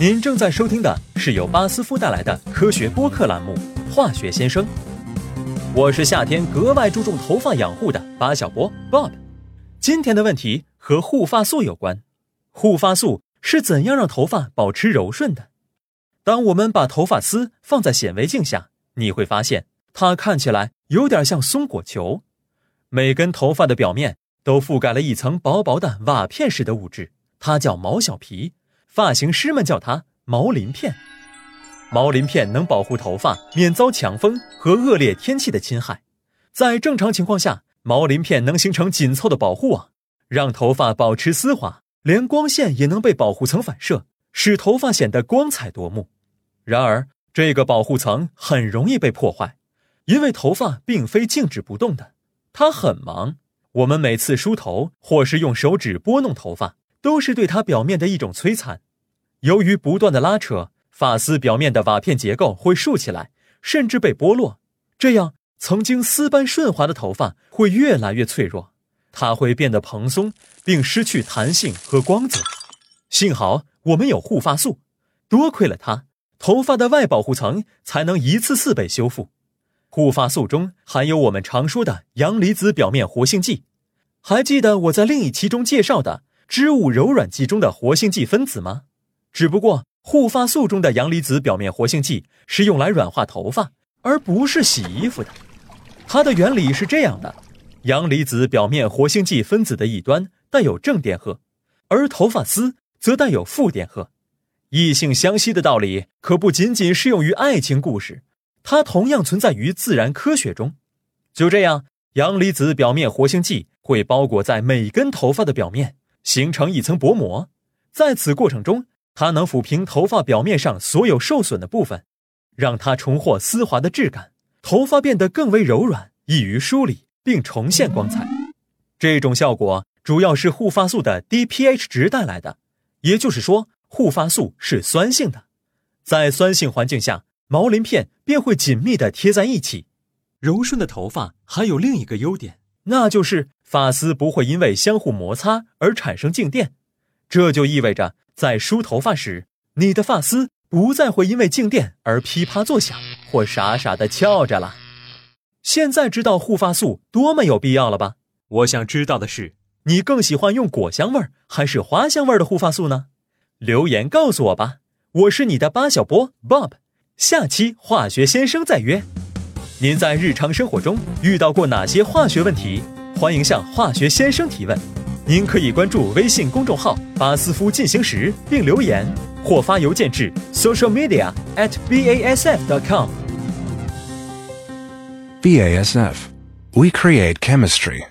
您正在收听的是由巴斯夫带来的科学播客栏目《化学先生》，我是夏天格外注重头发养护的巴小波 Bob。今天的问题和护发素有关，护发素是怎样让头发保持柔顺的？当我们把头发丝放在显微镜下，你会发现它看起来有点像松果球。每根头发的表面都覆盖了一层薄薄的瓦片似的物质，它叫毛小皮。发型师们叫它毛鳞片。毛鳞片能保护头发免遭强风和恶劣天气的侵害。在正常情况下，毛鳞片能形成紧凑的保护网，让头发保持丝滑，连光线也能被保护层反射，使头发显得光彩夺目。然而，这个保护层很容易被破坏，因为头发并非静止不动的。它很忙，我们每次梳头或是用手指拨弄头发，都是对它表面的一种摧残。由于不断的拉扯，发丝表面的瓦片结构会竖起来，甚至被剥落。这样，曾经丝般顺滑的头发会越来越脆弱，它会变得蓬松，并失去弹性和光泽。幸好我们有护发素，多亏了它，头发的外保护层才能一次次被修复。护发素中含有我们常说的阳离子表面活性剂，还记得我在另一期中介绍的织物柔软剂中的活性剂分子吗？只不过护发素中的阳离子表面活性剂是用来软化头发，而不是洗衣服的。它的原理是这样的：阳离子表面活性剂分子的一端带有正电荷，而头发丝则带有负电荷。异性相吸的道理可不仅仅适用于爱情故事。它同样存在于自然科学中。就这样，阳离子表面活性剂会包裹在每根头发的表面，形成一层薄膜。在此过程中，它能抚平头发表面上所有受损的部分，让它重获丝滑的质感，头发变得更为柔软，易于梳理，并重现光彩。这种效果主要是护发素的低 pH 值带来的，也就是说，护发素是酸性的，在酸性环境下。毛鳞片便会紧密地贴在一起。柔顺的头发还有另一个优点，那就是发丝不会因为相互摩擦而产生静电。这就意味着，在梳头发时，你的发丝不再会因为静电而噼啪作响或傻傻地翘着了。现在知道护发素多么有必要了吧？我想知道的是，你更喜欢用果香味还是花香味的护发素呢？留言告诉我吧。我是你的八小波 Bob。下期化学先生再约。您在日常生活中遇到过哪些化学问题？欢迎向化学先生提问。您可以关注微信公众号“巴斯夫进行时”并留言，或发邮件至 socialmedia at basf.com。BASF, we create chemistry.